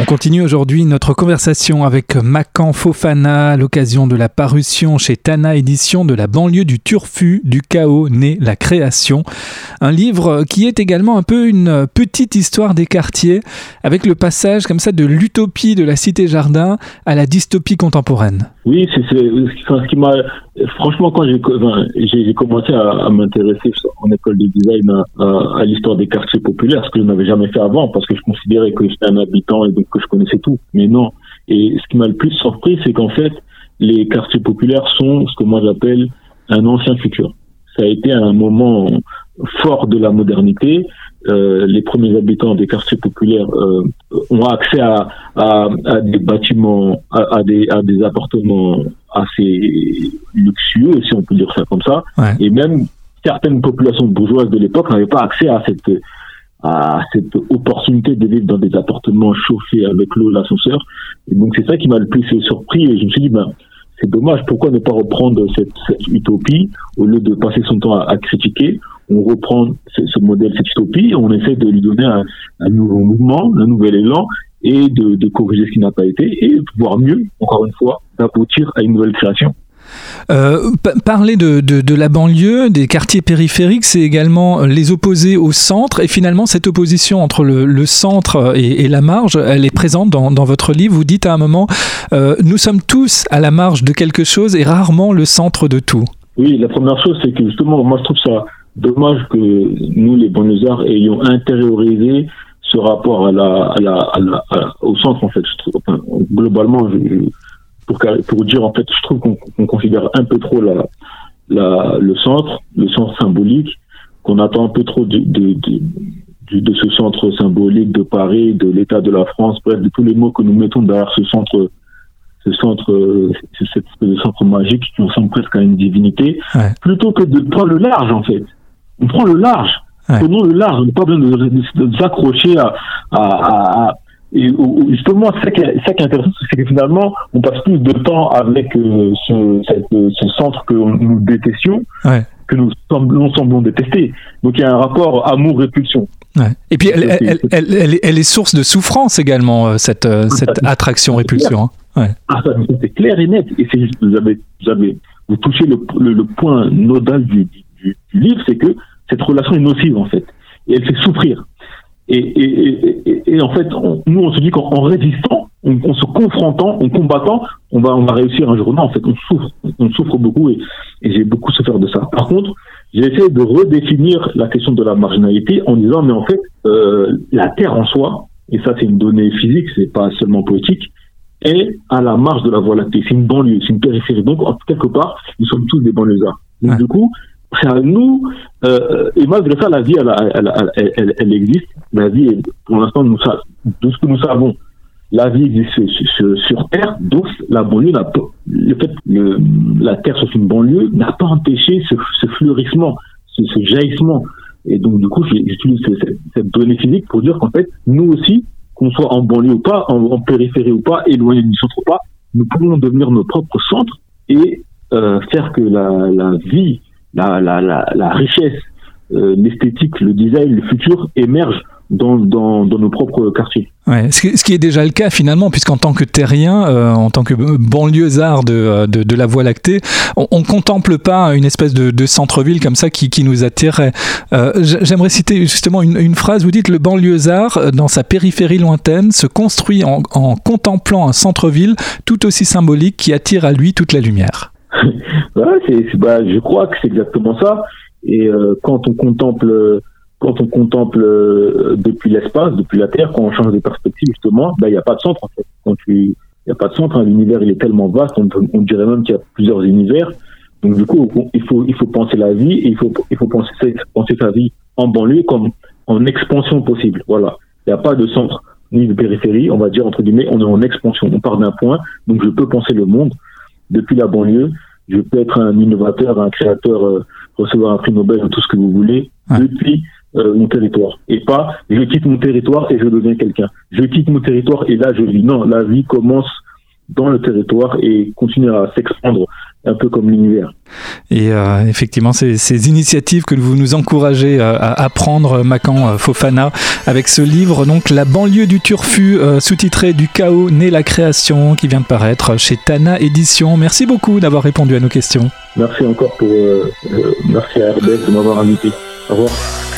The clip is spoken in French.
On continue aujourd'hui notre conversation avec Macan Fofana à l'occasion de la parution chez Tana Édition de la banlieue du Turfu, du chaos né la création. Un livre qui est également un peu une petite histoire des quartiers avec le passage comme ça de l'utopie de la cité jardin à la dystopie contemporaine. Oui, c'est ce qui m'a franchement quand j'ai commencé à, m'intéresser en école de design à, à l'histoire des quartiers populaires, ce que je n'avais jamais fait avant parce que je considérais que j'étais un habitant et donc que je connaissais tout. Mais non. Et ce qui m'a le plus surpris, c'est qu'en fait, les quartiers populaires sont ce que moi j'appelle un ancien futur. Ça a été un moment fort de la modernité. Euh, les premiers habitants des quartiers populaires euh, ont accès à, à, à des bâtiments, à, à, des, à des appartements assez luxueux, si on peut dire ça comme ça. Et même certaines populations bourgeoises de l'époque n'avaient pas accès à cette à cette opportunité de vivre dans des appartements chauffés avec l'eau, l'ascenseur. Et donc c'est ça qui m'a le plus surpris et je me suis dit, ben, c'est dommage, pourquoi ne pas reprendre cette, utopie au lieu de passer son temps à, critiquer? On reprend ce, modèle, cette utopie, on essaie de lui donner un, nouveau mouvement, un nouvel élan et de, de corriger ce qui n'a pas été et voire mieux, encore une fois, d'aboutir à une nouvelle création. Euh, parler de, de, la banlieue, des quartiers périphériques, c'est également les opposer au centre. Et finalement, cette opposition entre le, centre et, et, la marge, elle est présente dans, dans, votre livre. Vous dites à un moment, euh, nous sommes tous à la marge de quelque chose et rarement le centre de tout. Oui, la première chose, c'est que justement, moi, je trouve ça dommage que nous, les banlieusards, ayons intériorisé ce rapport à la, au centre, en fait. Globalement, je pour, pour dire en fait, je trouve qu'on considère un peu trop la, la, le centre, le centre symbolique, qu'on attend un peu trop de, de, de, de, ce centre symbolique de Paris, de l'État de la France, bref, de tous les mots que nous mettons derrière ce centre, ce centre, cette espèce de centre magique qui ressemble presque à une divinité, ouais. plutôt que de prendre le large en fait. On prend le large. Ouais. Prenons le large, on n'a pas besoin de, de, s'accrocher à, à, à et justement, ça qui, est, ça qui est intéressant, c'est que finalement, on passe plus de temps avec euh, ce, cette, ce centre que nous détestions ouais. que nous semblons, semblons détester. Donc il y a un rapport amour-répulsion. Ouais. Et puis elle, elle, elle, elle, est source de souffrance également, euh, cette, euh, cette attraction-répulsion. Hein. Ouais. Ah, c'est clair et net. Et c'est juste, vous avez, vous avez, vous touchez le, le, le point nodal du, du, du livre, c'est que cette relation est nocive en fait. Et elle fait souffrir. Et, et, et, et, en fait, on, nous, on se dit qu'en résistant, en, en, se confrontant, en combattant, on va, on va réussir un jour. Non, en fait, on souffre, on souffre beaucoup et, j'ai beaucoup souffert de ça. Par contre, j'ai essayé de redéfinir la question de la marginalité en disant, mais en fait, euh, la terre en soi, et ça c'est une donnée physique, c'est pas seulement poétique, est à la marge de la voie lactée. C'est une banlieue, c'est une périphérie. Donc, quelque part, nous sommes tous des banlieusards. Donc, ouais. du coup, c'est à nous, euh, et malgré ça, la vie, elle, elle, elle, elle, existe. La vie, pour l'instant, nous, de ce que nous savons, la vie existe sur, sur, Terre, donc la banlieue pas, le fait que la Terre soit une banlieue n'a pas empêché ce, ce fleurissement, ce, ce, jaillissement. Et donc, du coup, j'utilise cette, cette, donnée physique pour dire qu'en fait, nous aussi, qu'on soit en banlieue ou pas, en, en, périphérie ou pas, éloigné du centre ou pas, nous pouvons devenir nos propres centres et euh, faire que la, la vie la, richesse, euh, l'esthétique, le design, le futur émergent dans, nos propres quartiers. Ce, qui est déjà le cas finalement, puisqu'en tant que terrien, euh, en tant que banlieusard euh, de, de, la Voie lactée, on, on contemple pas une espèce de, de centre-ville comme ça qui, nous attirait. Euh, J'aimerais citer justement une, phrase, vous dites, le banlieusard, euh, dans sa périphérie lointaine, se construit en, en contemplant un centre-ville tout aussi symbolique qui attire à lui toute la lumière. Ouais, c'est, bah, je crois que c'est exactement ça. Et euh, quand on contemple, quand on contemple euh, depuis l'espace, depuis la Terre, quand on change de perspective justement, il bah, n'y a pas de centre. Quand tu, il n'y a pas de centre. Hein. L'univers il est tellement vaste, on, on dirait même qu'il y a plusieurs univers. Donc du coup, il faut, il faut penser la vie et il faut, il faut penser, penser sa vie en banlieue comme en expansion possible. Voilà. Il n'y a pas de centre ni de périphérie, on va dire entre guillemets, on est en expansion. On part d'un point, donc je peux penser le monde depuis la banlieue. Je peux être un innovateur, un créateur, euh, recevoir un prix Nobel, tout ce que vous voulez, ouais. depuis euh, mon territoire. Et pas, je quitte mon territoire et je deviens quelqu'un. Je quitte mon territoire et là je vis. Non, la vie commence dans le territoire et continuer à s'expandre un peu comme l'univers. Et euh, effectivement, ces, ces, initiatives que vous nous encouragez euh, à, prendre, Macan euh, Fofana, avec ce livre, donc La banlieue du Turfu, sous-titré Du chaos naît la création, qui vient de paraître chez Tana Édition. Merci beaucoup d'avoir répondu à nos questions. Merci encore pour. merci à RBS de m'avoir invité. Au revoir.